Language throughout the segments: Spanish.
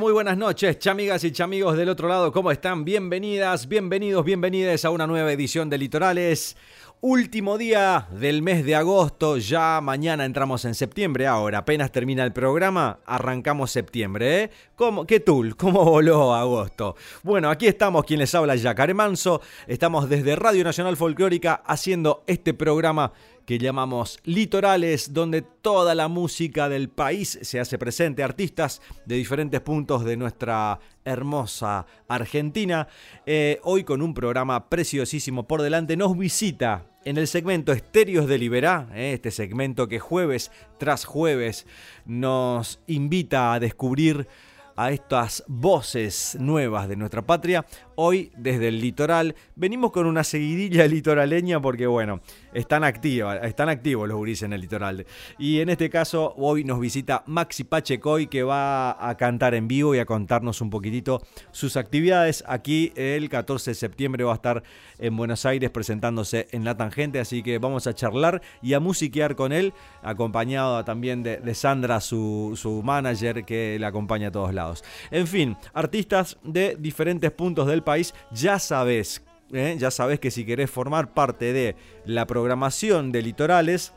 Muy buenas noches, chamigas y chamigos del otro lado, ¿cómo están? Bienvenidas, bienvenidos, bienvenidas a una nueva edición de Litorales. Último día del mes de agosto, ya mañana entramos en septiembre, ahora apenas termina el programa, arrancamos septiembre, ¿eh? ¿Cómo, ¿Qué tool? ¿Cómo voló agosto? Bueno, aquí estamos, quien les habla, Yacaré Manso, estamos desde Radio Nacional Folclórica haciendo este programa que llamamos Litorales, donde toda la música del país se hace presente, artistas de diferentes puntos de nuestra hermosa Argentina. Eh, hoy con un programa preciosísimo por delante, nos visita en el segmento Estéreos de Liberá, eh, este segmento que jueves tras jueves nos invita a descubrir a estas voces nuevas de nuestra patria. Hoy desde el litoral venimos con una seguidilla litoraleña porque bueno, están, están activos los gurises en el litoral. Y en este caso hoy nos visita Maxi Pachecoy que va a cantar en vivo y a contarnos un poquitito sus actividades. Aquí el 14 de septiembre va a estar en Buenos Aires presentándose en La Tangente, así que vamos a charlar y a musiquear con él, acompañado también de, Sandra, su, su manager que le acompaña a todos lados. En fin, artistas de diferentes puntos del país, ya sabes, ¿eh? ya sabes que si querés formar parte de la programación de litorales,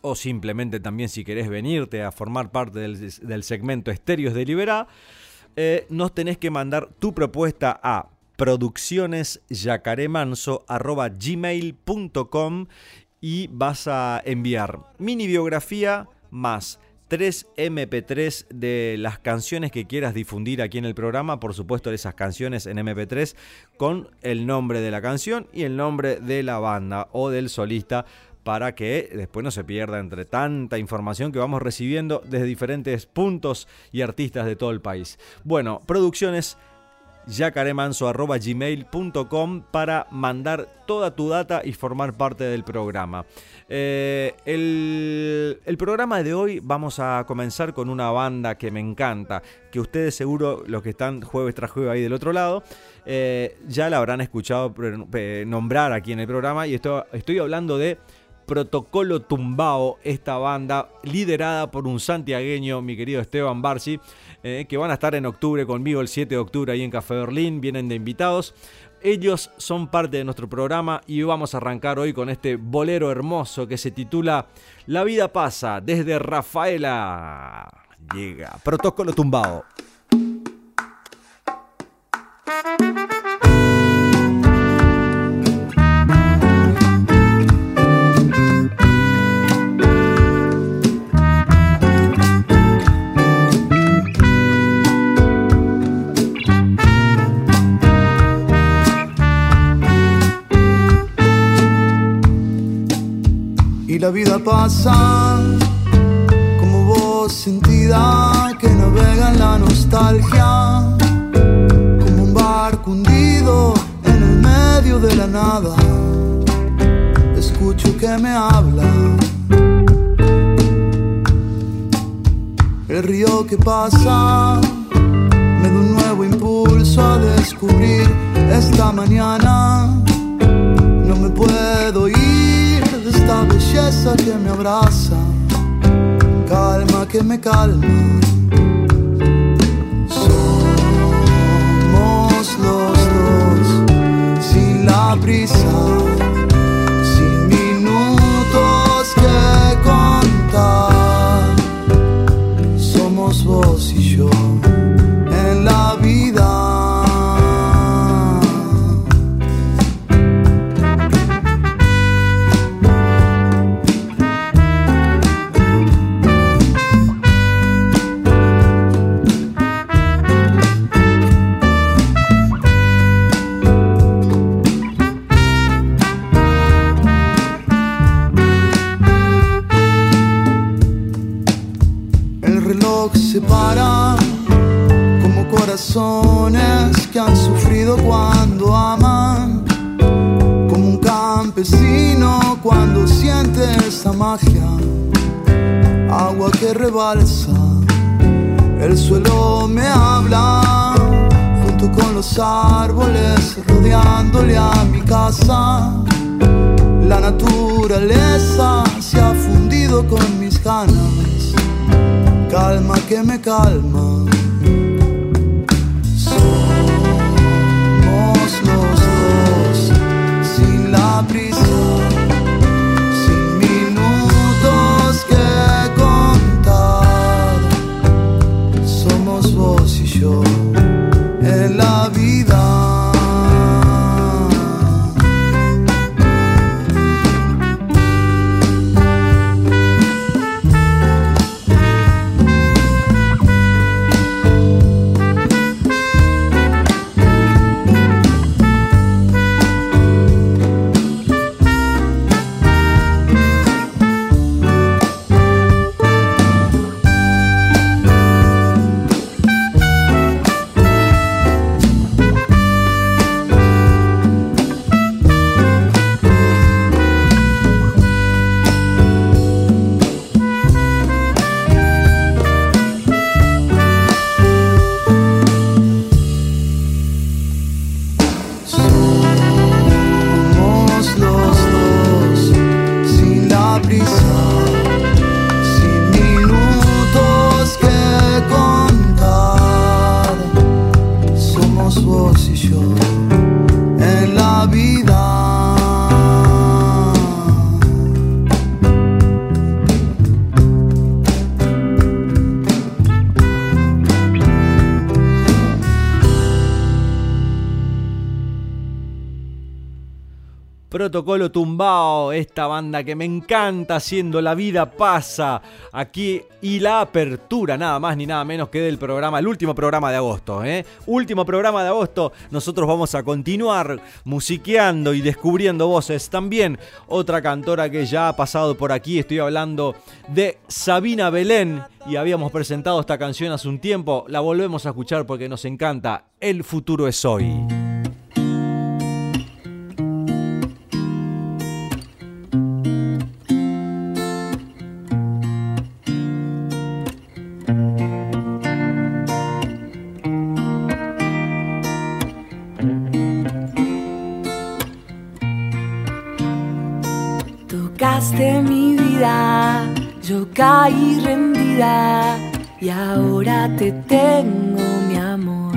o simplemente también si querés venirte a formar parte del, segmento Estéreos de Liberá, eh, nos tenés que mandar tu propuesta a produccionesyacaremanso.gmail.com y vas a enviar mini biografía más 3 MP3 de las canciones que quieras difundir aquí en el programa, por supuesto esas canciones en MP3 con el nombre de la canción y el nombre de la banda o del solista para que después no se pierda entre tanta información que vamos recibiendo desde diferentes puntos y artistas de todo el país. Bueno, producciones yacaremanso.gmail.com para mandar toda tu data y formar parte del programa. Eh, el, programa de hoy vamos a comenzar con una banda que me encanta, que ustedes seguro, los que están jueves tras jueves ahí del otro lado, eh, ya la habrán escuchado nombrar aquí en el programa y estoy, hablando de... Protocolo Tumbao, esta banda liderada por un santiagueño, mi querido Esteban Barsi, eh, que van a estar en octubre conmigo el 7 de octubre ahí en Café Berlín, vienen de invitados. Ellos son parte de nuestro programa y vamos a arrancar hoy con este bolero hermoso que se titula La vida pasa desde Rafaela. Llega Protocolo Tumbao. La vida pasa como voz sentida que navega en la nostalgia, como un barco hundido en el medio de la nada. Escucho que me habla. El río que pasa me da un nuevo impulso a descubrir esta mañana. No me puedo ir esta belleza que me abraza, calma que me calma. Somos los dos sin la prisa, sin minutos que contar. Somos vos y yo. Magia, agua que rebalsa, el suelo me habla junto con los árboles rodeándole a mi casa. La naturaleza se ha fundido con mis ganas calma que me calma. Protocolo Tumbao, esta banda que me encanta haciendo La Vida Pasa aquí y la apertura, nada más ni nada menos que del programa, el último programa de agosto. ¿eh? Último programa de agosto, nosotros vamos a continuar musiqueando y descubriendo voces. También otra cantora que ya ha pasado por aquí, estoy hablando de Sabina Belén y habíamos presentado esta canción hace un tiempo, la volvemos a escuchar porque nos encanta. El futuro es hoy. Caí rendida y ahora te tengo mi amor.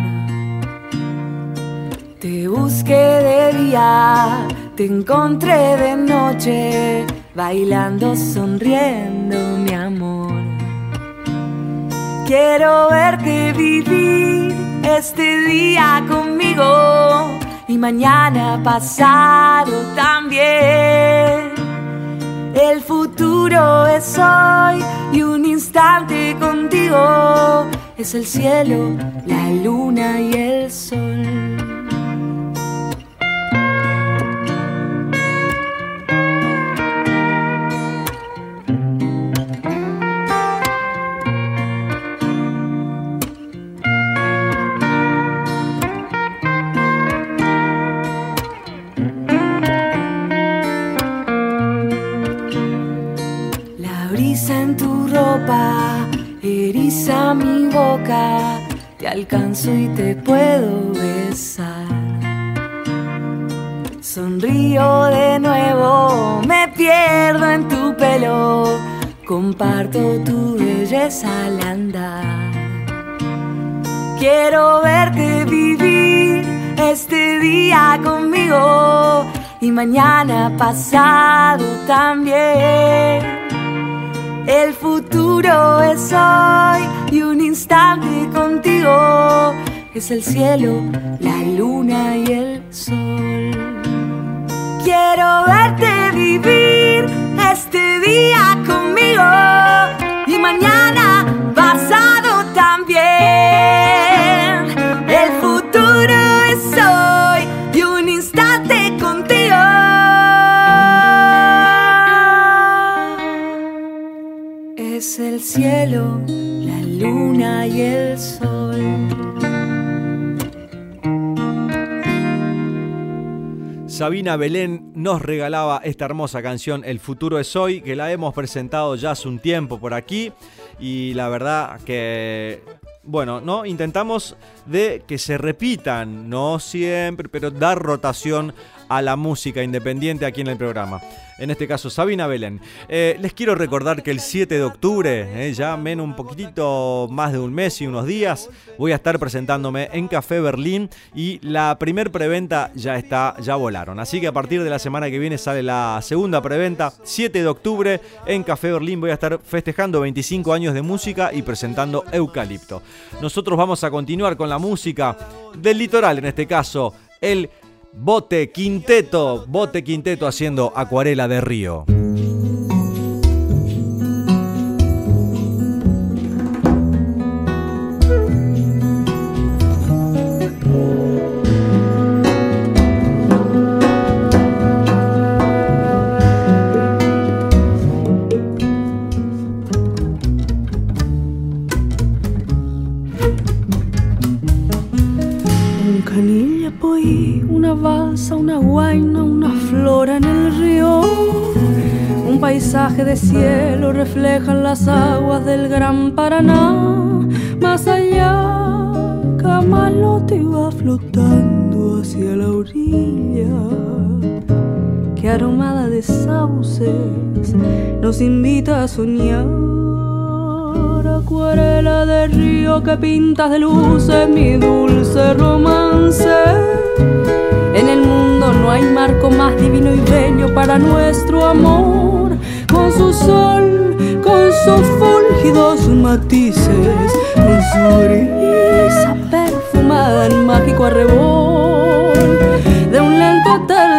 Te busqué de día, te encontré de noche, bailando, sonriendo mi amor. Quiero verte vivir este día conmigo y mañana pasado también. El futuro es hoy y un instante contigo es el cielo, la luna y el sol. Alcanzo y te puedo besar. Sonrío de nuevo, me pierdo en tu pelo, comparto tu belleza al andar. Quiero verte vivir este día conmigo y mañana pasado también. El futuro es hoy y un instante contigo es el cielo, la luna y el sol. Quiero verte vivir este día conmigo y mañana pasado también. El futuro es hoy y un instante contigo. el cielo, luna y el sol. Sabina Belén nos regalaba esta hermosa canción El futuro es hoy, que la hemos presentado ya hace un tiempo por aquí y la verdad que bueno, ¿no? Intentamos de que se repitan, no siempre, pero dar rotación a la música independiente aquí en el programa. En este caso, Sabina Belén. Eh, les quiero recordar que el 7 de octubre, eh, ya menos un poquitito más de un mes y unos días, voy a estar presentándome en Café Berlín y la primer preventa ya está, ya volaron. Así que a partir de la semana que viene sale la segunda preventa. 7 de octubre en Café Berlín voy a estar festejando 25 años de música y presentando Eucalipto. Nosotros vamos a continuar con la música del litoral, en este caso, el Bote Quinteto, Bote Quinteto haciendo Acuarela de Río. De cielo reflejan las aguas del gran Paraná. Más allá, Camalote va flotando hacia la orilla. Que aromada de sauces nos invita a soñar. Acuarela de río que pintas de luces mi dulce romance. En el mundo no hay marco más divino y bello para nuestro amor con su sol, con sus fúlgidos matices, con su brisa perfumada en mágico arrebol de un lento atardecer.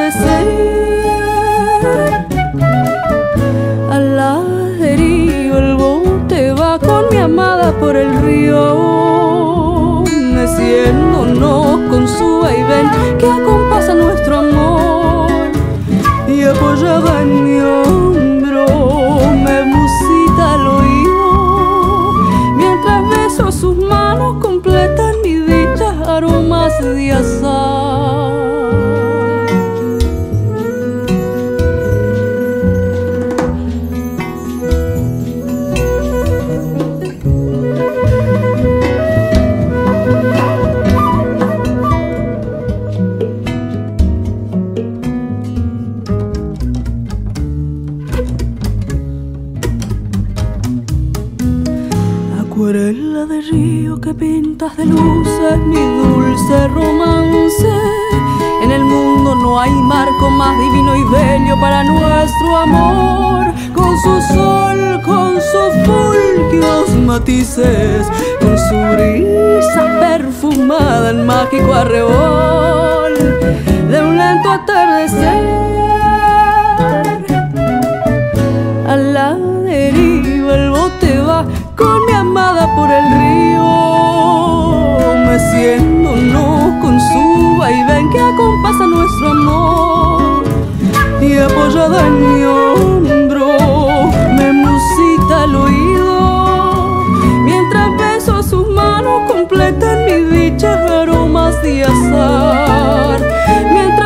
Amor, con su sol, con sus fulgidos matices, con su brisa perfumada en mágico arrebol de un lento atardecer. A la deriva el bote va con mi amada por el río, meciéndonos con su vaivén que acompasa nuestro amor apoyada en mi hombro. Me musita el oído. Mientras beso sus manos completan mi dicha aromas de azar. Mientras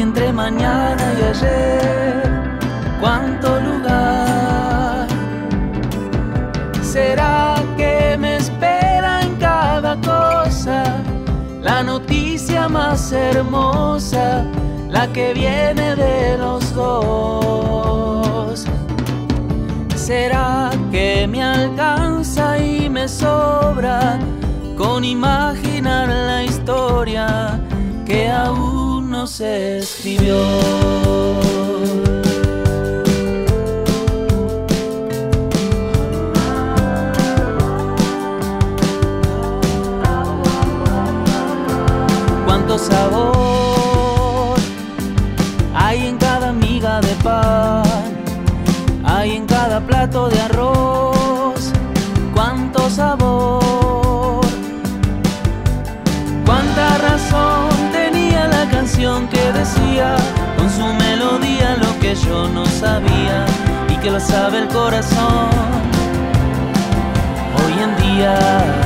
Entre mañana y ayer, cuánto lugar. ¿Será que me espera en cada cosa la noticia más hermosa, la que viene de los dos? ¿Será que me alcanza y me sobra con imaginar la historia que aún se escribió? Lo sabe el corazón hoy en día.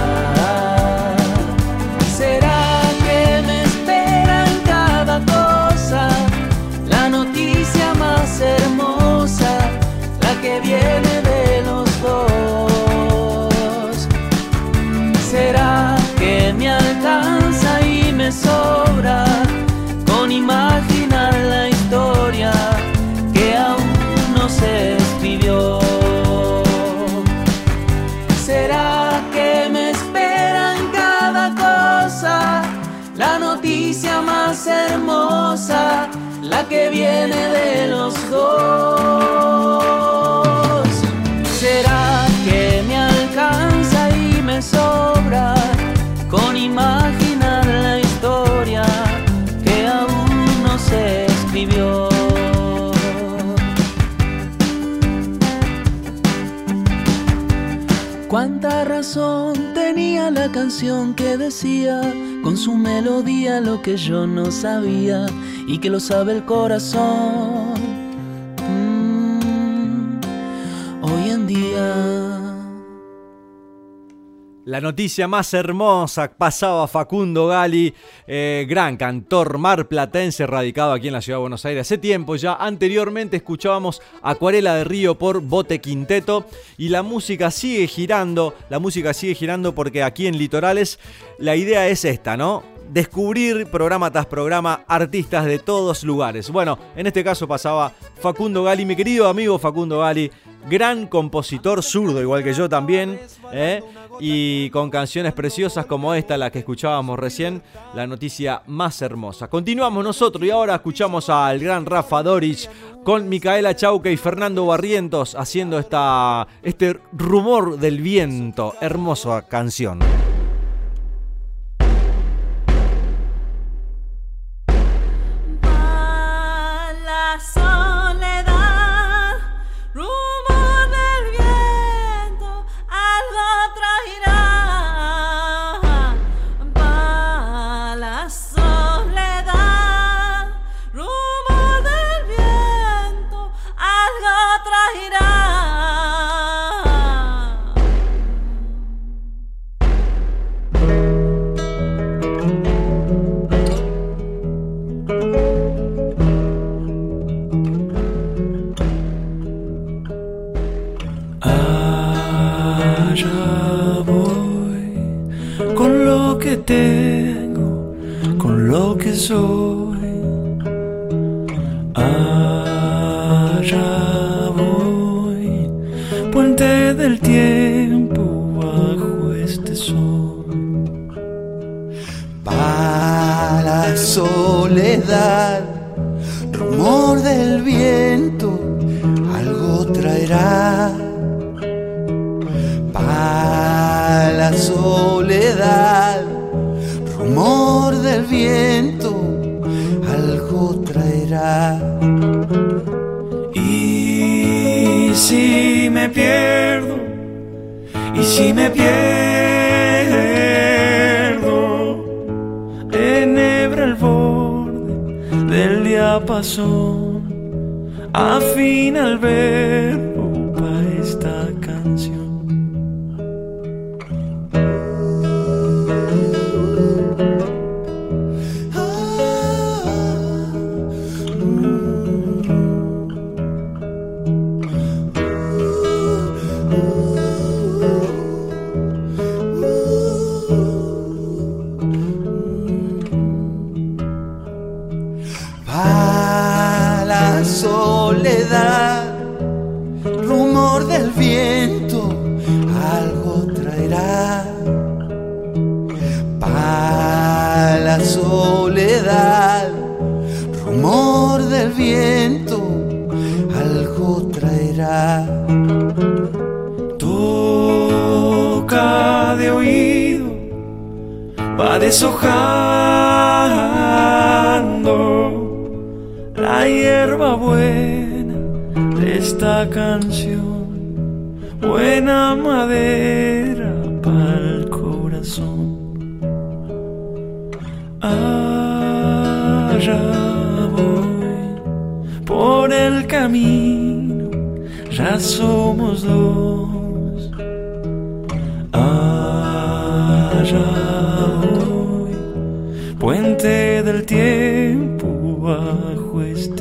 La que viene de los dos? ¿Será que me alcanza y me sobra con imaginar la historia que aún no se escribió? Cuánta razón tenía la canción que decía su melodía lo que yo no sabía y que lo sabe el corazón. Mm, hoy en día. La noticia más hermosa pasaba Facundo Gali, eh, gran cantor marplatense radicado aquí en la ciudad de Buenos Aires hace tiempo ya. Anteriormente escuchábamos Acuarela de Río por Bote Quinteto y la música sigue girando, la música sigue girando porque aquí en Litorales la idea es esta, ¿no? Descubrir programa tras programa artistas de todos lugares. Bueno, en este caso pasaba Facundo Gali, mi querido amigo Facundo Gali, gran compositor zurdo, igual que yo también, ¿eh? y con canciones preciosas como esta, la que escuchábamos recién, la noticia más hermosa. Continuamos nosotros y ahora escuchamos al gran Rafa Dorich con Micaela Chauque y Fernando Barrientos haciendo esta, este rumor del viento, hermosa canción. Tengo, con lo que soy. Allá voy, puente del tiempo bajo este sol. Para la soledad, y si me pierdo, enhebra el borde del diapasón, afina el verbo deshojando la hierba buena de esta canción, buena madera para el corazón. Allá voy por el camino, ya somos dos.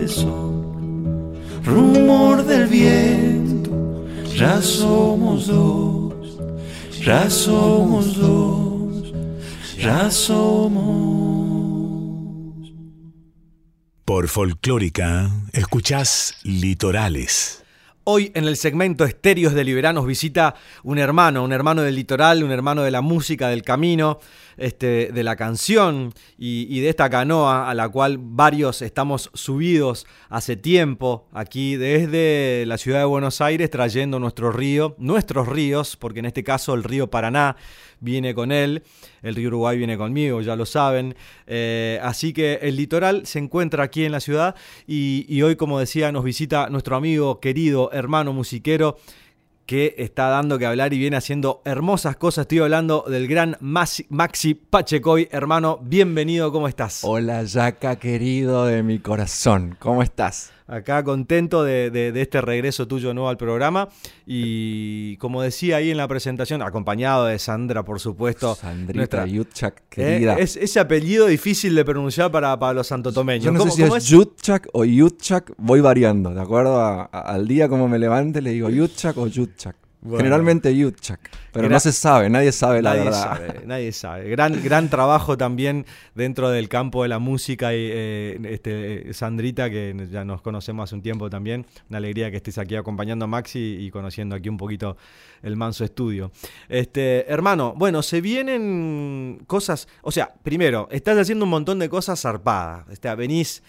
Sol. Rumor del viento, ya somos dos, ya somos dos, ya somos. Por Folclórica, escuchás Litorales. Hoy en el segmento Estéreos de Liberanos visita un hermano, un hermano del litoral, un hermano de la música, del camino, este, de la canción y, de esta canoa a la cual varios estamos subidos hace tiempo aquí desde la ciudad de Buenos Aires trayendo nuestro río, nuestros ríos, porque en este caso el río Paraná viene con él, el río Uruguay viene conmigo, ya lo saben. Eh, así que el litoral se encuentra aquí en la ciudad y, y hoy, como decía, nos visita nuestro amigo, querido hermano musiquero que está dando que hablar y viene haciendo hermosas cosas. Estoy hablando del gran Maxi, Pachecoy. Hermano, bienvenido, ¿cómo estás? Hola, Yaka, querido de mi corazón. ¿Cómo estás? Acá contento de, de- de este regreso tuyo nuevo al programa. Y como decía ahí en la presentación, acompañado de Sandra, por supuesto. Sandrita nuestra- Yutchak, Eh, querida. es ese apellido difícil de pronunciar para, para los santotomeños. Yo no sé ¿Cómo- si es Yutchak o Yutchak, voy variando. De acuerdo a- a- al día como me levante, le digo Yutchak o Yutchak. Bueno. Generalmente Yutchak. Pero Gra- no se sabe, nadie sabe la nadie verdad. sabe, nadie sabe. Gran, gran trabajo también dentro del campo de la música y eh, este, Sandrita, que ya nos conocemos hace un tiempo también. Una alegría que estés aquí acompañando a Maxi y conociendo aquí un poquito el Manso Estudio. Este, hermano, bueno, se vienen cosas, o sea, primero, estás haciendo un montón de cosas zarpadas. Este, venís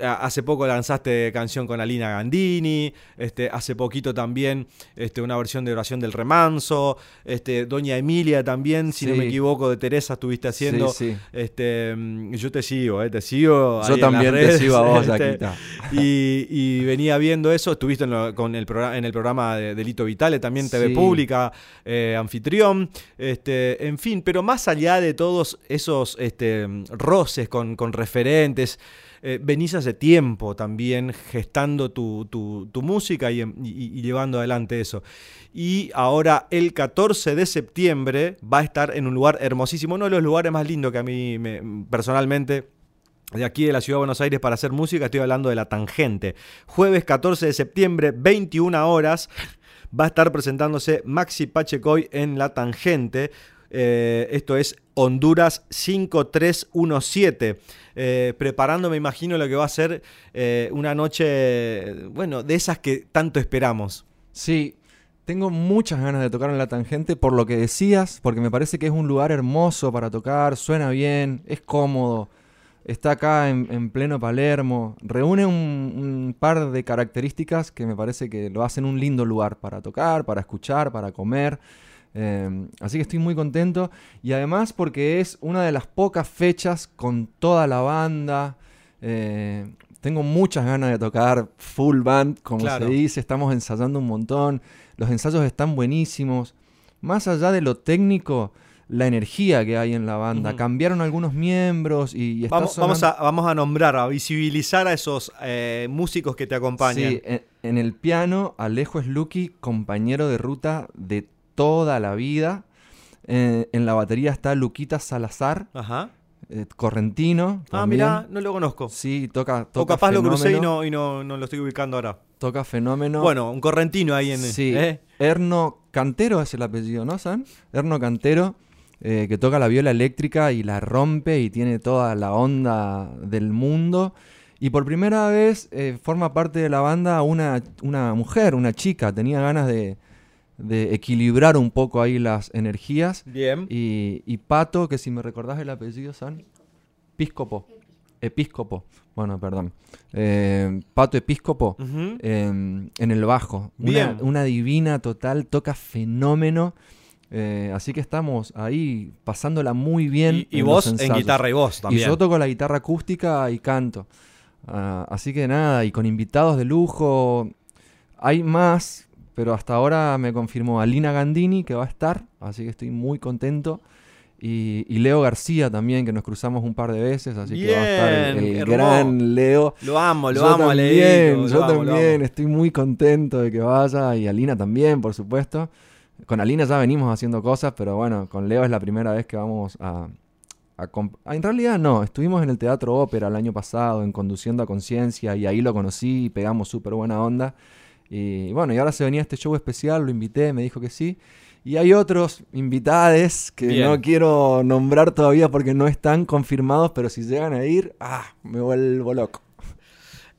Hace poco lanzaste canción con Alina Gandini, este, hace poquito también este, una versión de Oración del Remanso, este, Doña Emilia también, si no me equivoco, de Teresa estuviste haciendo. Sí, sí. Este, mm, yo te sigo, eh, te sigo. Yo también te sigo a vos, este, Yaquita. y, y venía viendo eso, estuviste en, lo- con el programa, en el programa de Delito Vitale, también TV. Pública, eh, anfitrión, este, en fin, pero más allá de todos esos este, roces con, con referentes, eh, venís hace tiempo también gestando tu, tu- música y, y- y llevando adelante eso. Y ahora el 14 de septiembre va a estar en un lugar hermosísimo, uno de los lugares más lindos que a mí me- personalmente de aquí de la ciudad de Buenos Aires para hacer música, estoy hablando de La Tangente. Jueves 14 de septiembre, 21 horas, va a estar presentándose Maxi Pachecoy en La Tangente. Eh, esto es Honduras 5317. Eh, preparando, me imagino, lo que va a ser eh, una noche, bueno, de esas que tanto esperamos. Sí, tengo muchas ganas de tocar en la tangente por lo que decías, porque me parece que es un lugar hermoso para tocar, suena bien, es cómodo, está acá en, en pleno Palermo, reúne un par de características que me parece que lo hacen un lindo lugar para tocar, para escuchar, para comer. Eh, así que estoy muy contento y además porque es una de las pocas fechas con toda la banda. eh, tengo muchas ganas de tocar full band, como Claro. se dice. Estamos ensayando un montón. Los ensayos están buenísimos. Más allá de lo técnico, la energía que hay en la banda. Cambiaron algunos miembros y, Vamos, a, vamos a nombrar, a visibilizar a esos eh, músicos que te acompañan. Sí, en, en el piano, Alejo Slucky, compañero de ruta de toda la vida. Eh, en la batería está Luquita Salazar, Ajá. eh, correntino. Ah, también. mira, no lo conozco. Sí, toca, O toca capaz lo crucé y, no, y no, no lo estoy ubicando ahora. Toca fenómeno. Bueno, un correntino ahí en. Sí, ¿eh? Erno Cantero es el apellido, ¿no, San? Erno Cantero, eh, que toca la viola eléctrica y la rompe y tiene toda la onda del mundo. Y por primera vez forma parte de la banda una, una mujer, una chica. Tenía ganas de, de equilibrar un poco ahí las energías. Bien. Y, y Pato, que si me recordás el apellido, San. Episcopo. Episcopo. Bueno, perdón. Eh, Pato Episcopo eh, en el bajo. Una, Bien. una divina total, toca fenómeno. Eh, así que estamos ahí pasándola muy bien. Y, y en vos en guitarra y voz Y también. yo toco la guitarra acústica y canto. Ah, así que nada, y con invitados de lujo. Hay más, pero hasta ahora me confirmó Alina Gandini que va a estar, así que estoy muy contento. Y, y Leo García también, que nos cruzamos un par de veces, así que va a estar el, gran Leo. Lo amo, lo yo amo, también, Leito, yo lo amo, también, estoy muy contento de que vaya y Alina también, por supuesto. Con Alina ya venimos haciendo cosas, pero bueno, con Leo es la primera vez que vamos a... a ah, en realidad no, estuvimos en el Teatro Ópera el año pasado, en Conduciendo a Conciencia, y ahí lo conocí y pegamos súper buena onda. Y bueno, y ahora se venía este show especial, lo invité, me dijo que sí. Y hay otros invitades que Bien. no quiero nombrar todavía porque no están confirmados, pero si llegan a ir, ah, me vuelvo loco.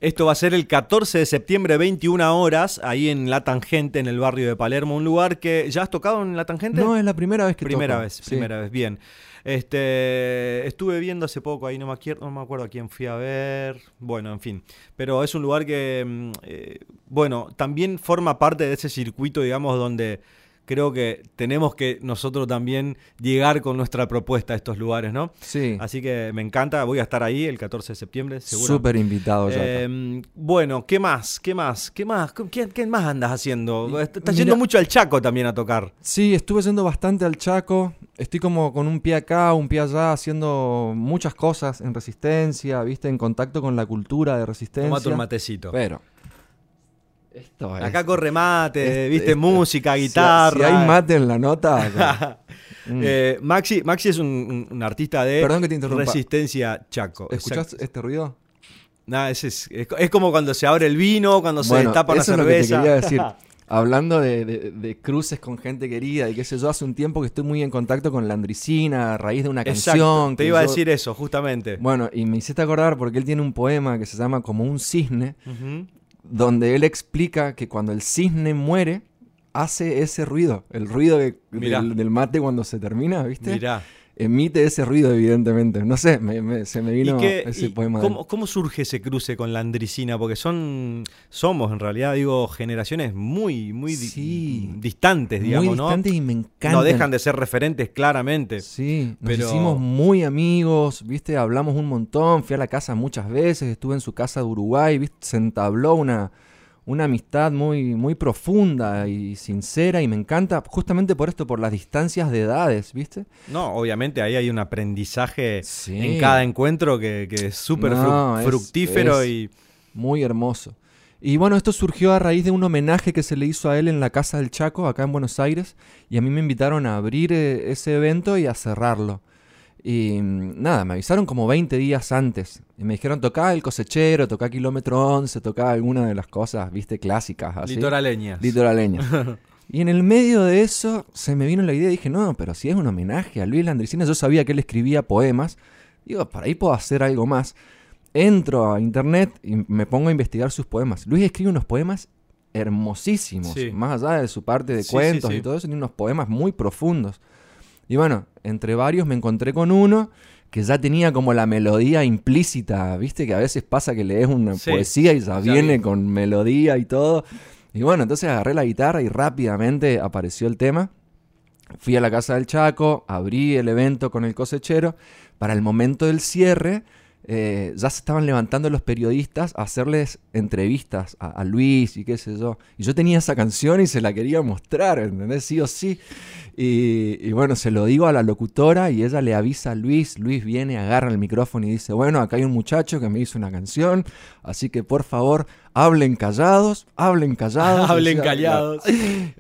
Esto va a ser el 14 de septiembre, 21 horas, ahí en La Tangente, en el barrio de Palermo. Un lugar que. ¿Ya has tocado en La Tangente? No, es la primera vez que Primera toco, vez, sí. primera vez, bien. Este, estuve viendo hace poco ahí, no me, acuerdo, no me acuerdo a quién fui a ver. Bueno, en fin. Pero es un lugar que, mm, eh, bueno, también forma parte de ese circuito, digamos, donde creo que tenemos que nosotros también llegar con nuestra propuesta a estos lugares, ¿no? Sí, Así que me encanta, voy a estar ahí el 14 de septiembre, seguro. súper invitado ya. Eh, bueno, ¿qué más? ¿Qué más? ¿Qué más? ¿Qué, qué más andas haciendo? Estás yendo mucho al Chaco también a tocar. Sí, estuve yendo bastante al Chaco. Estoy como con un pie acá, un pie allá, haciendo muchas cosas en resistencia, viste, en contacto con la cultura de resistencia. Tomate un matecito. Pero. Esto es. Acá corre mate, viste, música, si- guitarra. Si, hay mate en la nota. mm. Eh, Maxi, Maxi es un, artista de Perdón que te resistencia Chaco. ¿Escuchás Exacto. este ruido? Es, es, es como cuando se abre el vino, cuando se Bueno, destapa la es lo que te cerveza. quería decir. Hablando de, de- de cruces con gente querida y qué sé yo, hace un tiempo que estoy muy en contacto con la Andricina a raíz de una Exacto, canción. te iba a decir eso, justamente. Bueno, y me hiciste acordar porque él tiene un poema que se llama Como un cisne. Donde él explica que cuando el cisne muere, hace ese ruido, el ruido del, del mate cuando se termina, ¿viste? Mirá. Emite ese ruido, evidentemente. No sé, me- me- se me vino ¿Y qué- ese poema. de. ¿cómo, cómo surge ese cruce con la andricina? Porque son, somos en realidad, digo, generaciones muy, muy di- distantes, digamos, Muy ¿no? distante y me encanta. No dejan de ser referentes claramente. Sí, nos Pero- hicimos muy amigos, viste, hablamos un montón, fui a la casa muchas veces, estuve en su casa de Uruguay, viste, se entabló una, una amistad muy, muy profunda y sincera y me encanta justamente por esto, por las distancias de edades, viste. No, obviamente ahí hay un aprendizaje Sí. en cada encuentro que, que es súper No, fructífero es- y Muy hermoso. Y bueno, esto surgió a raíz de un homenaje que se le hizo a él en la Casa del Chaco, acá en Buenos Aires, y a mí me invitaron a abrir eh, ese evento y a cerrarlo. Y mm, nada, me avisaron como 20 días antes. Y me dijeron, tocá el cosechero, tocá kilómetro 11, tocá alguna de las cosas, viste, clásicas. Así. litoraleñas. Litoraleña. y en el medio de eso se me vino la idea y dije, no, pero si es un homenaje a Luis Landricina, yo sabía que él escribía poemas. Digo, para ahí puedo hacer algo más. Entro a internet y me pongo a investigar sus poemas. Luis escribe unos poemas hermosísimos, Sí. más allá de su parte de sí, cuentos sí. y todo eso, tiene unos poemas muy profundos. Y bueno, entre varios me encontré con uno que ya tenía como la melodía implícita, viste que a veces pasa que lees una Sí, poesía y ya ya viene vi. con melodía y todo. Y bueno, entonces agarré la guitarra y rápidamente apareció el tema. Fui a la casa del Chaco, abrí el evento con el cosechero. Para el momento del cierre, eh, ya se estaban levantando los periodistas a hacerles entrevistas a, Luis y qué sé yo. Y yo tenía esa canción y se la quería mostrar, ¿entendés? Sí o sí. Y, y bueno, se lo digo a la locutora y ella le avisa a Luis. Luis viene, agarra el micrófono y dice, bueno, acá hay un muchacho que me hizo una canción, así que por favor, hablen callados, hablen callados. Hablen callados.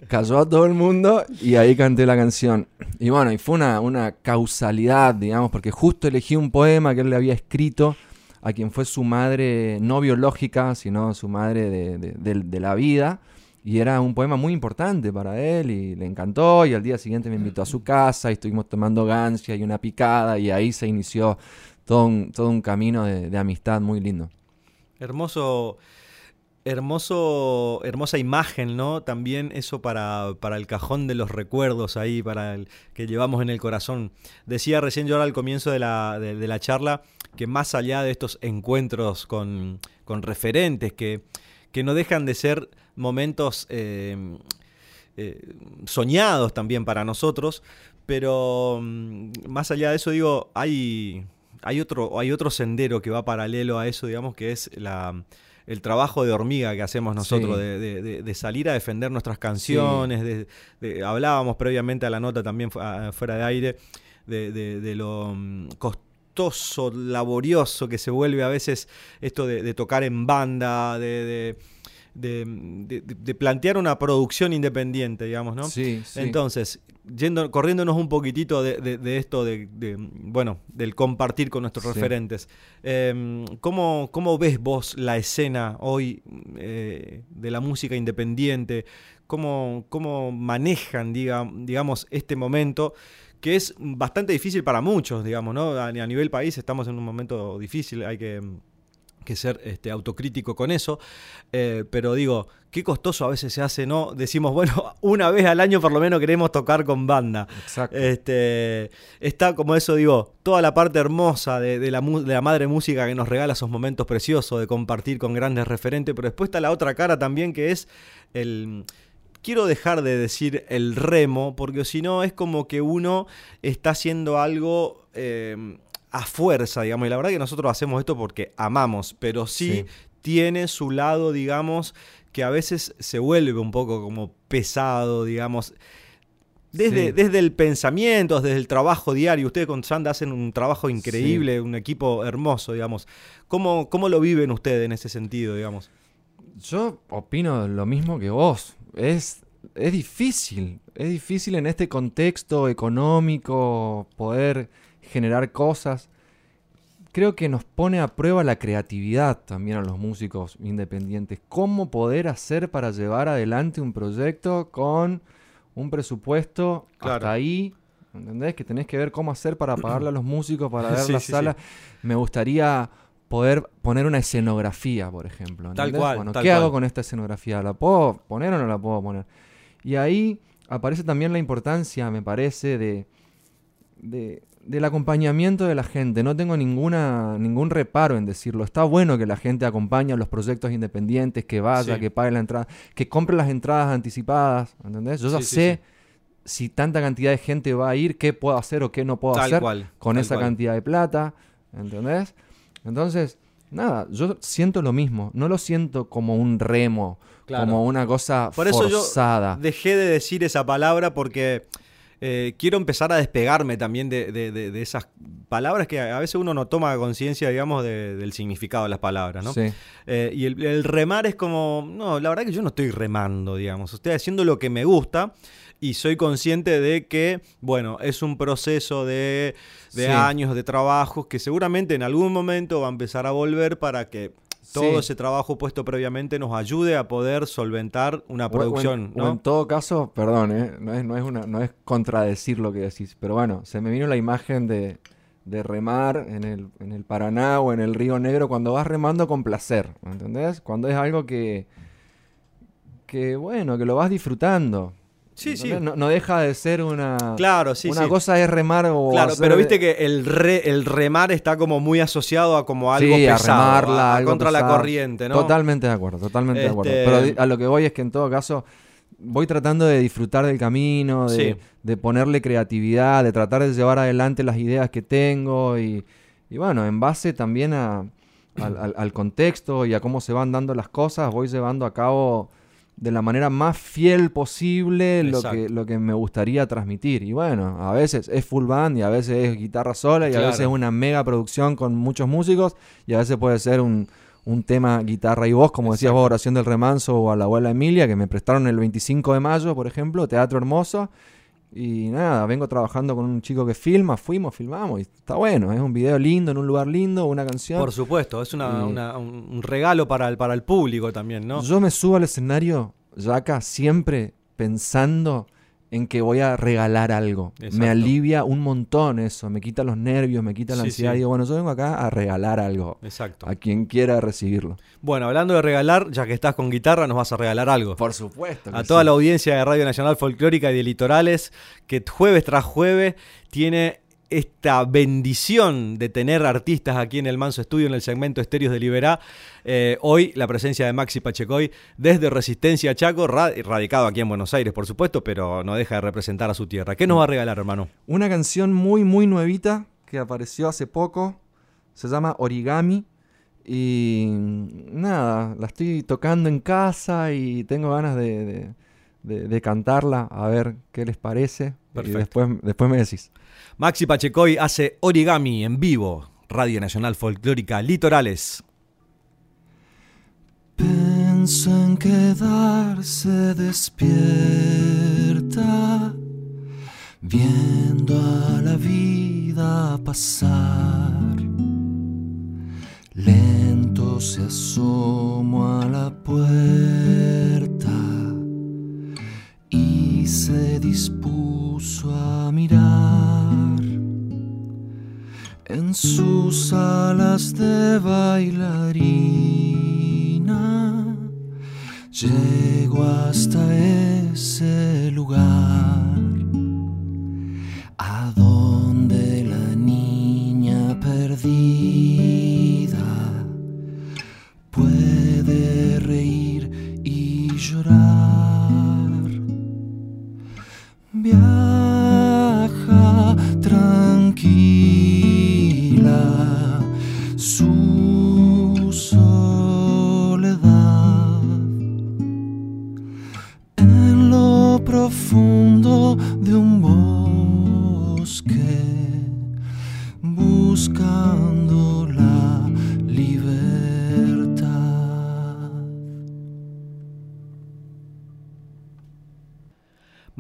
cayó a todo el mundo y ahí canté la canción. Y bueno, y fue una, una causalidad, digamos, porque justo elegí un poema que él le había escrito a quien fue su madre no biológica, sino su madre de, de- de- de la vida. Y era un poema muy importante para él y le encantó y al día siguiente me invitó a su casa y estuvimos tomando gancia y una picada y ahí se inició todo un, todo un camino de, de amistad muy lindo. Hermoso, hermoso, hermosa imagen, ¿no? También eso para, para el cajón de los recuerdos ahí, para el que llevamos en el corazón. Decía recién yo al comienzo de la, de, de la charla que más allá de estos encuentros con, con referentes que, que no dejan de ser momentos eh, eh, soñados también para nosotros, pero mm, más allá de eso digo, hay, hay, otro, hay otro sendero que va paralelo a eso, digamos, que es la, el trabajo de hormiga que hacemos nosotros, Sí. de, de- de- de salir a defender nuestras canciones, de- de- hablábamos previamente a la nota también fuera de aire, de, de- de lo mm, costoso, laborioso que se vuelve a veces esto de, de tocar en banda, de, de- de- de- de plantear una producción independiente, digamos, ¿no? Sí, sí. Entonces, yendo, corriéndonos un poquitito de, esto de, de, bueno, del compartir con nuestros Sí. referentes. eh, ¿cómo, cómo ves vos la escena hoy eh, de la música independiente? ¿Cómo, cómo manejan, diga- digamos, este momento? Que es bastante difícil para muchos, digamos, ¿no? A, a nivel país estamos en un momento difícil, hay que, que ser este, autocrítico con eso. Eh, pero digo, qué costoso a veces se hace, ¿no? Decimos, bueno, una vez al año por lo menos queremos tocar con banda. Exacto. Este, está como eso, digo, toda la parte hermosa de, de la, de la madre música que nos regala esos momentos preciosos de compartir con grandes referentes, pero después está la otra cara también que es el... Quiero dejar de decir el remo, porque si no es como que uno está haciendo algo eh, a fuerza, digamos, y la verdad que nosotros hacemos esto porque amamos, pero sí, Sí. tiene su lado, digamos, que a veces se vuelve un poco como pesado, digamos. Desde, Sí. desde el pensamiento, desde el trabajo diario, ustedes con Sanda hacen un trabajo increíble, un equipo hermoso, digamos. ¿Cómo, ¿Cómo lo viven ustedes en ese sentido, digamos? Yo opino lo mismo que vos. Es, es difícil. Es difícil en este contexto económico poder generar cosas. Creo que nos pone a prueba la creatividad también a los músicos independientes. ¿Cómo poder hacer para llevar adelante un proyecto con un presupuesto Claro. hasta ahí? ¿Entendés? Que tenés que ver cómo hacer para pagarle a los músicos, para ver Sí, la sí, sí. sala. Me gustaría poder poner una escenografía, por ejemplo. Tal ¿entendés? cual, Bueno, tal ¿qué cual. hago con esta escenografía? ¿La puedo poner o no la puedo poner? Y ahí aparece también la importancia, me parece, de, de- del acompañamiento de la gente. No tengo ninguna, ningún reparo en decirlo. Está bueno que la gente acompañe a los proyectos independientes, que vaya, Sí. que pague la entrada, que compre las entradas anticipadas. ¿Entendés? Yo ya Sí, sí, sé si tanta cantidad de gente va a ir, qué puedo hacer o qué no puedo Tal hacer cual, con esa cual. cantidad de plata. ¿Entendés? Entonces, nada, yo siento lo mismo. No lo siento como un remo, Claro. como una cosa Por eso yo forzada. dejé de decir esa palabra porque eh, quiero empezar a despegarme también de, de- de- de esas palabras que a veces uno no toma conciencia, digamos, de- del significado de las palabras, ¿no? Sí. Eh, y el, el remar es como, no, la verdad que yo no estoy remando, digamos, estoy haciendo lo que me gusta y soy consciente de que, bueno, es un proceso de, de Sí. años de trabajos que seguramente en algún momento va a empezar a volver para que todo Sí. ese trabajo puesto previamente nos ayude a poder solventar una O- o en- producción, en todo caso, perdón, ¿eh? no, es, no, es una, no es contradecir lo que decís, pero bueno, se me vino la imagen de, de remar en el, en el Paraná o en el Río Negro cuando vas remando con placer, ¿entendés? Cuando es algo que, que bueno, que lo vas disfrutando. Sí, sí. No, no deja de ser una... Claro, sí, una sí. cosa es remar o Claro, hacer- pero viste que el, re- el remar está como muy asociado a como algo Sí, a pesado, remarla, a- a algo contra la corriente, ¿no? Totalmente de acuerdo, totalmente de acuerdo. Este- Pero di- a lo que voy es que en todo caso voy tratando de disfrutar del camino, de, Sí. de ponerle creatividad, de tratar de llevar adelante las ideas que tengo y, y bueno, en base también a- al, al- al contexto y a cómo se van dando las cosas, voy llevando a cabo de la manera más fiel posible lo que, lo que me gustaría transmitir. Y bueno, a veces es full band y a veces es guitarra sola y Claro. a veces es una mega producción con muchos músicos y a veces puede ser un, un tema guitarra y voz, como decías vos, Oración del Remanso o a la abuela Emilia, que me prestaron el 25 de mayo, por ejemplo, Teatro Hermoso. Y nada, vengo trabajando con un chico que filma, fuimos, filmamos, y está bueno, es un video lindo, en un lugar lindo, una canción. Por supuesto, es una- Y- una- un un regalo para el, para el público también, ¿no? Yo me subo al escenario, Yaka, siempre pensando en que voy a regalar algo. Exacto. Me alivia un montón eso, me quita los nervios, me quita la Sí, ansiedad. sí. Digo, bueno, yo vengo acá a regalar algo. Exacto. A quien quiera recibirlo. Bueno, hablando de regalar, ya que estás con guitarra, nos vas a regalar algo. Por supuesto. a toda la audiencia de Radio Nacional Folclórica y de Litorales, que jueves tras jueves tiene esta bendición de tener artistas aquí en el Manso Estudio, en el segmento Estéreos de Liberá. Eh, hoy la presencia de Maxi Pachecoy desde Resistencia Chaco, ra- radicado aquí en Buenos Aires, por supuesto, pero no deja de representar a su tierra. ¿Qué nos va a regalar, hermano? Una canción muy, muy nuevita que apareció hace poco. Se llama Origami. Y nada, la estoy tocando en casa y tengo ganas de- de cantarla, a ver qué les parece. Perfecto. Y después, después me decís. Maxi Pachecoy hace origami en vivo. Radio Nacional Folclórica Litorales. Pienso en quedarse despierta, viendo a la vida pasar. Lento se asomo a la puerta y se dispuso a mirar en sus alas de bailarina. Llego hasta ese lugar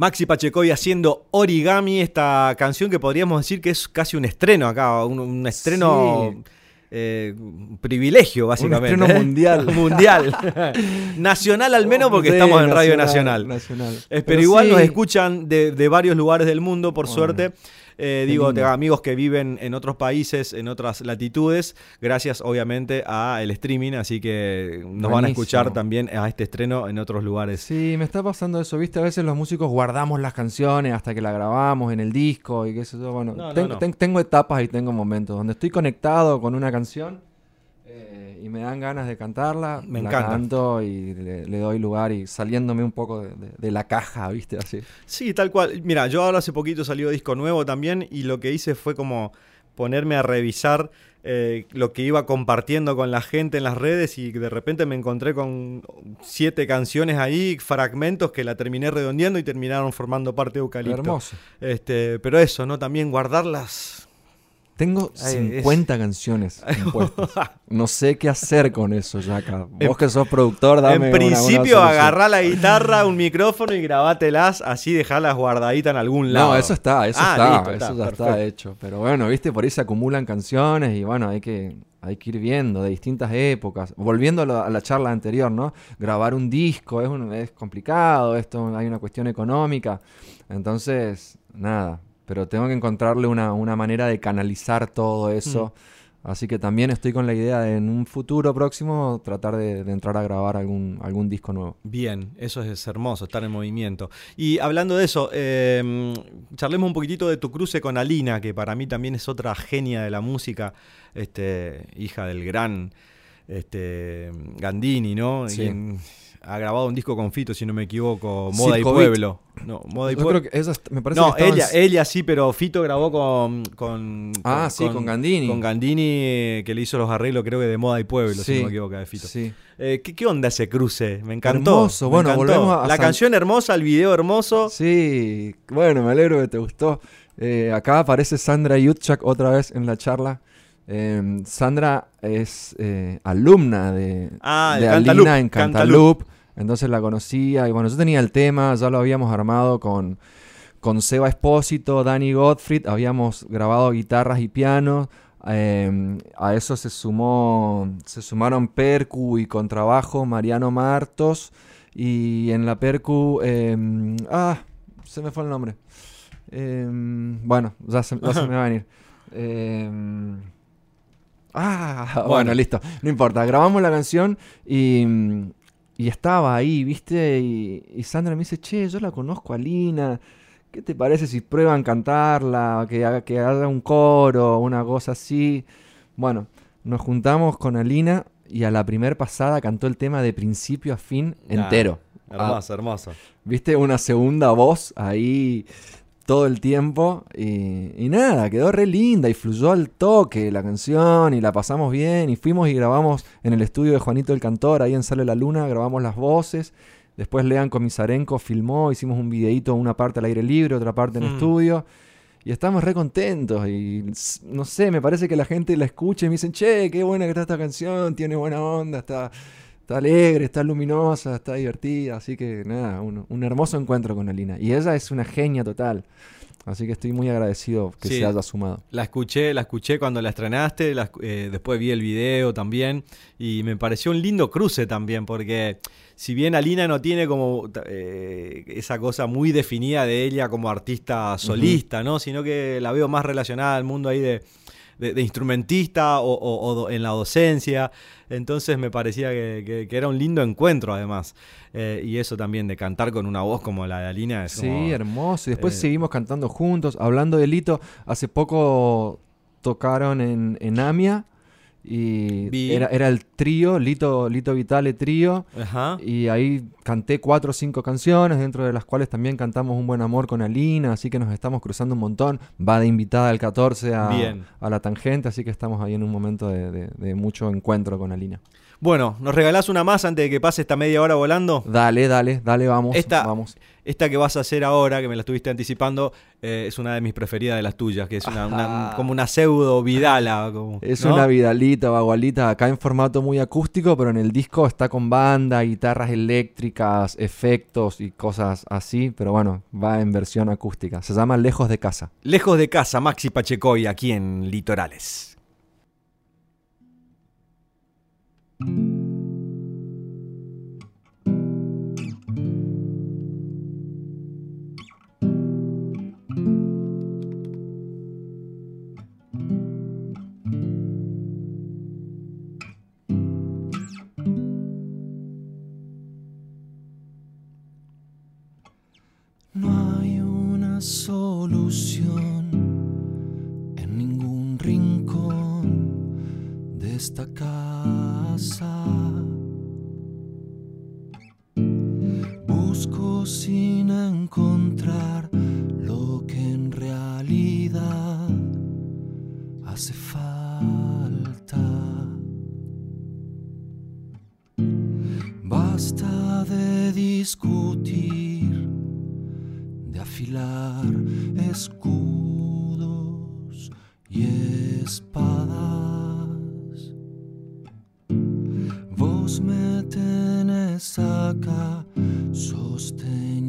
Maxi Pachecoy haciendo Origami, esta canción que podríamos decir que es casi un estreno acá, un, un estreno Sí. eh, un privilegio básicamente. estreno ¿eh? mundial. mundial. Nacional al menos porque estamos en Radio Nacional. Nacional. Eh, pero, igual sí, nos escuchan de, de varios lugares del mundo, por Bueno, suerte. Eh, digo, tengo amigos que viven en otros países, en otras latitudes, gracias obviamente a el streaming, así que nos van a escuchar también a este estreno en otros lugares. Sí, me está pasando eso, viste, a veces los músicos guardamos las canciones hasta que la grabamos en el disco y qué sé yo, bueno, No, no, ten- no. ten- tengo etapas y tengo momentos donde estoy conectado con una canción y me dan ganas de cantarla, Me la encanta. canto y le, le doy lugar y saliéndome un poco de, de- de la caja, viste, así. Sí, tal cual. Mira, yo ahora hace poquito salió disco nuevo también y lo que hice fue como ponerme a revisar eh, lo que iba compartiendo con la gente en las redes y de repente me encontré con siete canciones ahí, fragmentos que la terminé redondeando y terminaron formando parte de Eucalipto. Hermoso. Este, pero eso, ¿no? También guardarlas. Tengo Ay, es- 50 canciones compuestas. No sé qué hacer con eso, Yaka. Vos que sos productor, dame en una- una principio, solución. agarrá la guitarra, un micrófono y grabátelas, así dejarlas guardaditas en algún lado. No, eso está, eso Ah, está, listo, eso ya perfecto. está hecho. Pero bueno, viste, por ahí se acumulan canciones y bueno, hay que, hay que ir viendo de distintas épocas. Volviendo a, la charla anterior, ¿no? Grabar un disco es, un- es complicado, esto hay una cuestión económica. Entonces, nada, pero tengo que encontrarle una, una manera de canalizar todo eso. Así que también estoy con la idea de en un futuro próximo tratar de, de entrar a grabar algún, algún disco nuevo. Bien, eso es hermoso, estar en movimiento. Y hablando de eso, eh, charlemos un poquitito de tu cruce con Alina, que para mí también es otra genia de la música, este, hija del gran este, Gandini, ¿no? Sí. Ha grabado un disco con Fito, si no me equivoco, Moda y Pueblo. No, Moda y Yo Pueblo. me parece No, que ella, ella sí, pero Fito grabó con. con Ah, sí, con Gandini. Con Gandini, eh, que le hizo los arreglos, creo que de Moda y Pueblo, si no me equivoco, de Fito. Sí. Eh, ¿qué, qué onda ese cruce? Me encantó. Hermoso, me bueno, encantó. volvemos a La San- canción hermosa, el video hermoso. Sí, bueno, me alegro que te gustó. Eh, acá aparece Sandra Yutchak otra vez en la charla. Eh, Sandra es eh, alumna de, Ah, de de Alina Cantaloup, en Cantaloup. Cantaloup, entonces la conocía y bueno, yo tenía el tema, ya lo habíamos armado con, con Seba Espósito, Danny Gottfried, habíamos grabado guitarras y pianos. eh, a eso se sumó, se sumaron percu y contrabajo Mariano Martos y en la percu, eh, ah, se me fue el nombre. Em, bueno, ya se, ya se me va a venir. Em, ah, bueno. Bueno. listo. No importa. Grabamos la canción y, y estaba ahí, ¿viste? Y, y Sandra me dice, che, yo la conozco a Lina. ¿Qué te parece si prueban cantarla? Que haga, que haga un coro, una cosa así. Bueno, nos juntamos con Alina y a la primer pasada cantó el tema de principio a fin Nah, entero. Ah, Hermoso, hermoso. Viste una segunda voz ahí todo el tiempo y, y nada, quedó re linda y fluyó al toque la canción y la pasamos bien y fuimos y grabamos en el estudio de Juanito el Cantor, ahí en Sale la Luna, grabamos las voces. Después Lean Comisarenko filmó, hicimos un videíto, una parte al aire libre, otra parte en Mm. estudio. Y estamos re contentos y no sé, me parece que la gente la escucha y me dicen, che, qué buena que está esta canción, tiene buena onda, está, está alegre, está luminosa, está divertida. Así que nada, un, un hermoso encuentro con Alina. Y ella es una genia total. Así que estoy muy agradecido que Sí. se haya sumado. La escuché, la escuché cuando la estrenaste, la eh, después vi el video también y me pareció un lindo cruce también porque si bien Alina no tiene como eh, esa cosa muy definida de ella como artista solista, ¿no? Sino que la veo más relacionada al mundo ahí de, de- de instrumentista o, o- o do- en la docencia. Entonces me parecía que, que- que era un lindo encuentro además. Eh, y eso también de cantar con una voz como la de Alina es Sí, como- hermoso. Y después eh, seguimos cantando juntos. Hablando de Lito, hace poco tocaron en, en Amia. Y Vi. era, era el trío, Lito, Lito Vitale trío. Ajá. Y ahí canté cuatro o cinco canciones, dentro de las cuales también cantamos Un Buen Amor con Alina, así que nos estamos cruzando un montón. Va de invitada el 14 a, la tangente, así que estamos ahí en un momento de, de- de mucho encuentro con Alina. Bueno, ¿nos regalás una más antes de que pase esta media hora volando? Dale, dale, dale, vamos. Esta- vamos. Esta que vas a hacer ahora, que me la estuviste anticipando, eh, es una de mis preferidas de las tuyas, que es una, una- Ajá. como una pseudo vidala. como- Es ¿no? una vidalita, bagualita, acá en formato muy acústico, pero en el disco está con banda, guitarras eléctricas, efectos y cosas así, pero bueno, va en versión acústica. Se llama Lejos de Casa. Lejos de casa, Maxi Pachecoy, aquí en Litorales. No tenés acá sosteniéndote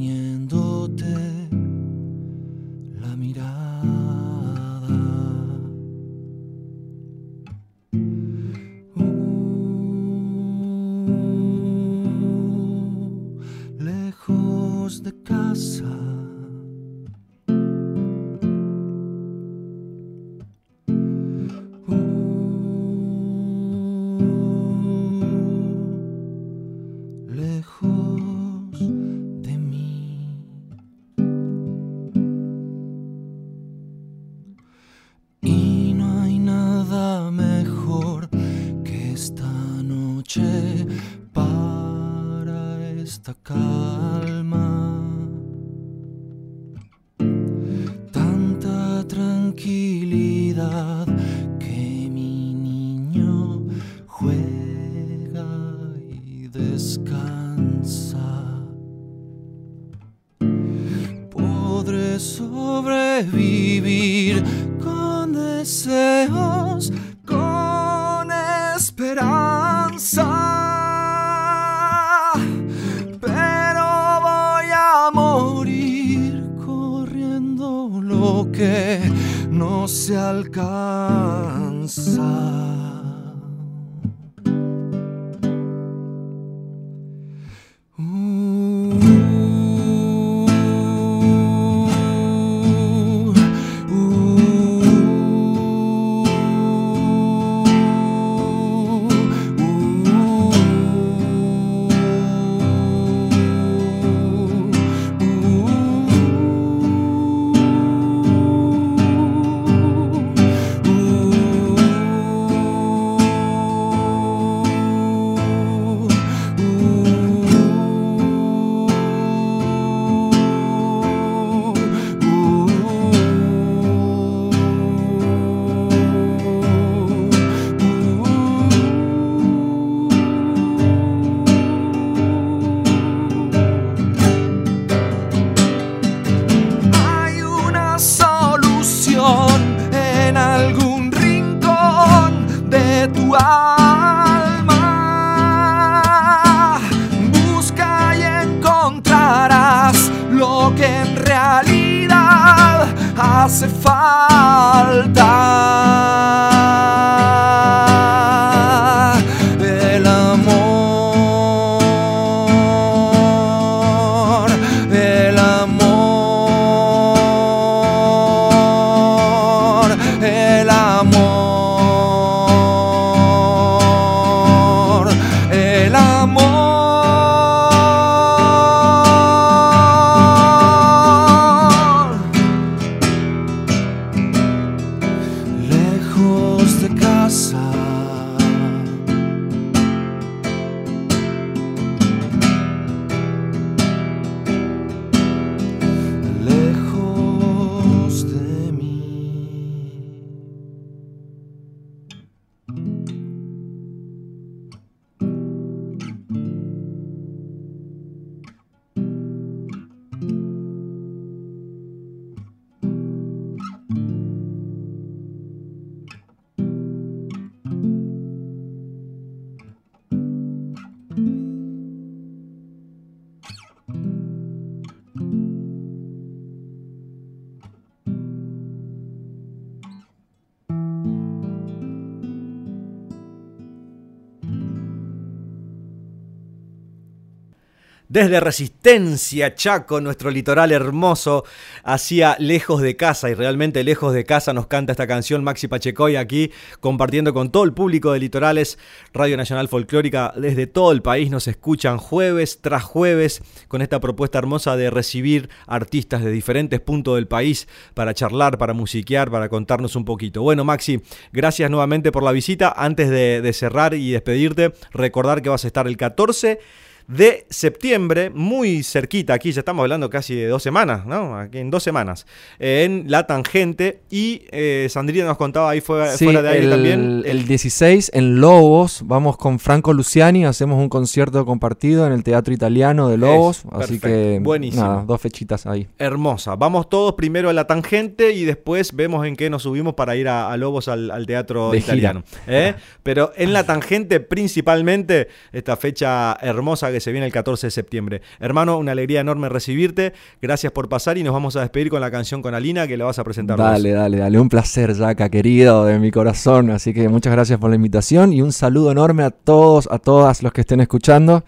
Desde Resistencia, Chaco, nuestro litoral hermoso, hacia lejos de casa y realmente lejos de casa nos canta esta canción Maxi Pachecoy aquí compartiendo con todo el público de Litorales, Radio Nacional Folclórica, desde todo el país nos escuchan jueves tras jueves con esta propuesta hermosa de recibir artistas de diferentes puntos del país para charlar, para musiquear, para contarnos un poquito. Bueno Maxi, gracias nuevamente por la visita. Antes de, de cerrar y despedirte, recordar que vas a estar el 14 de septiembre, muy cerquita, aquí ya estamos hablando casi de dos semanas, ¿no? Aquí en dos semanas, eh, en La Tangente. Y eh, Sandrina nos contaba ahí fuera, Sí, fuera de aire el, también. el 16 en Lobos, vamos con Franco Luciani, hacemos un concierto compartido en el Teatro Italiano de Lobos, Es, así perfecto, que buenísimo. nada, dos fechitas ahí. Hermosa. Vamos todos primero a La Tangente y después vemos en qué nos subimos para ir a, a Lobos al, al teatro De italiano. ¿eh? Pero en La Tangente principalmente esta fecha hermosa que se viene el 14 de septiembre. Hermano, una alegría enorme recibirte. Gracias por pasar y nos vamos a despedir con la canción con Alina que la vas a presentar. vos. Dale, dale, dale, un placer, Jaca, querido de mi corazón, así que muchas gracias por la invitación y un saludo enorme a todos, a todas los que estén escuchando.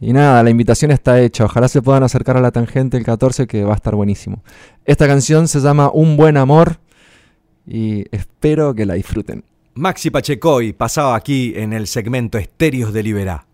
Y nada, la invitación está hecha. Ojalá se puedan acercar a la tangente el 14 que va a estar buenísimo. Esta canción se llama Un buen amor y espero que la disfruten. Maxi Pachecoy pasaba aquí en el segmento Estéreos de Liberá.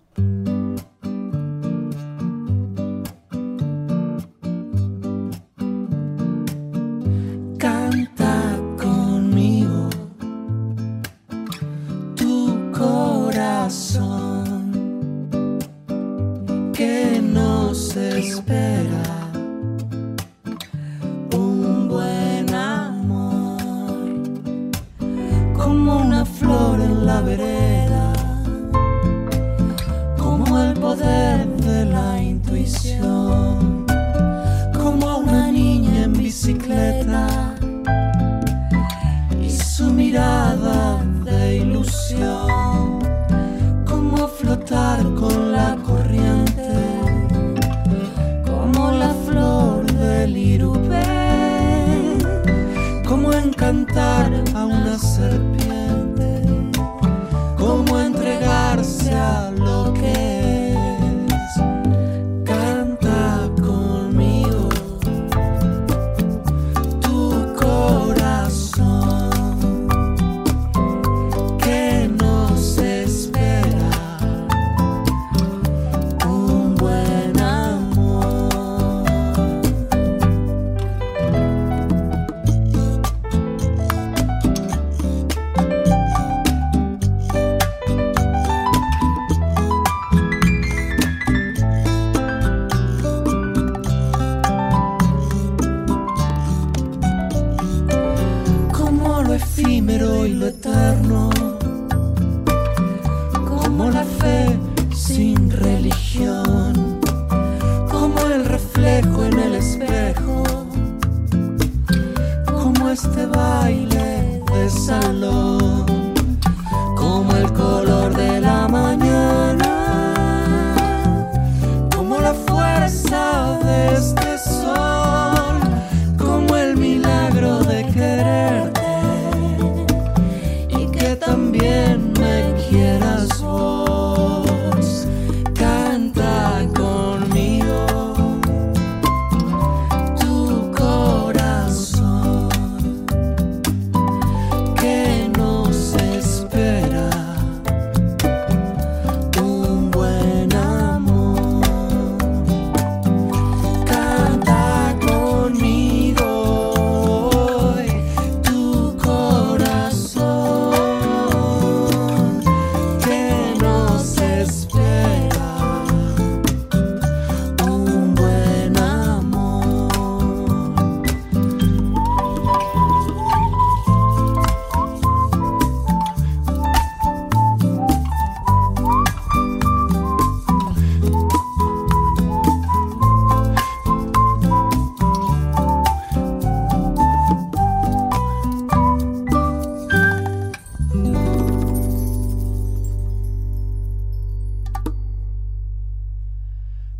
Efímero y lo eterno,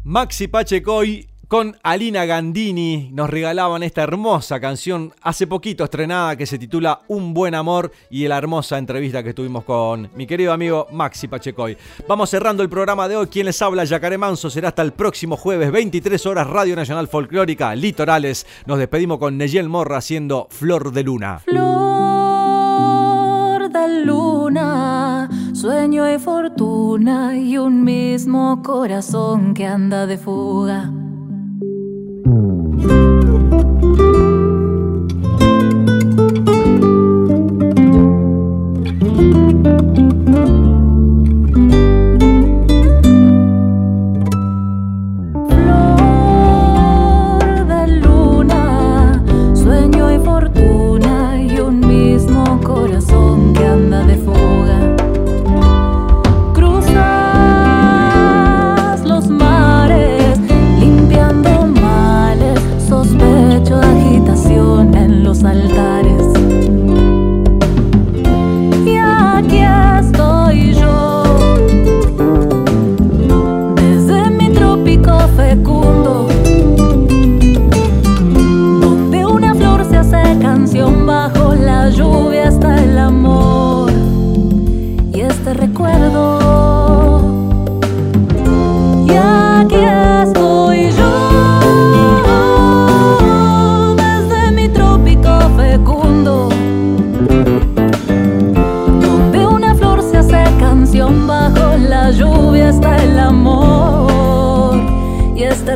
Maxi Pachecoy con Alina Gandini nos regalaban esta hermosa canción hace poquito estrenada que se titula Un buen amor y la hermosa entrevista que tuvimos con mi querido amigo Maxi Pachecoy. Vamos cerrando el programa de hoy. Quien les habla, Yacaré Manso, será hasta el próximo jueves, 23 horas, Radio Nacional Folclórica, Litorales. Nos despedimos con Neyel Morra haciendo Flor de Luna. Flor de luna, sueño y fortuna y un mismo corazón que anda de fuga.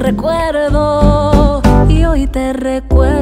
Recuerdo. Y hoy te recuerdo.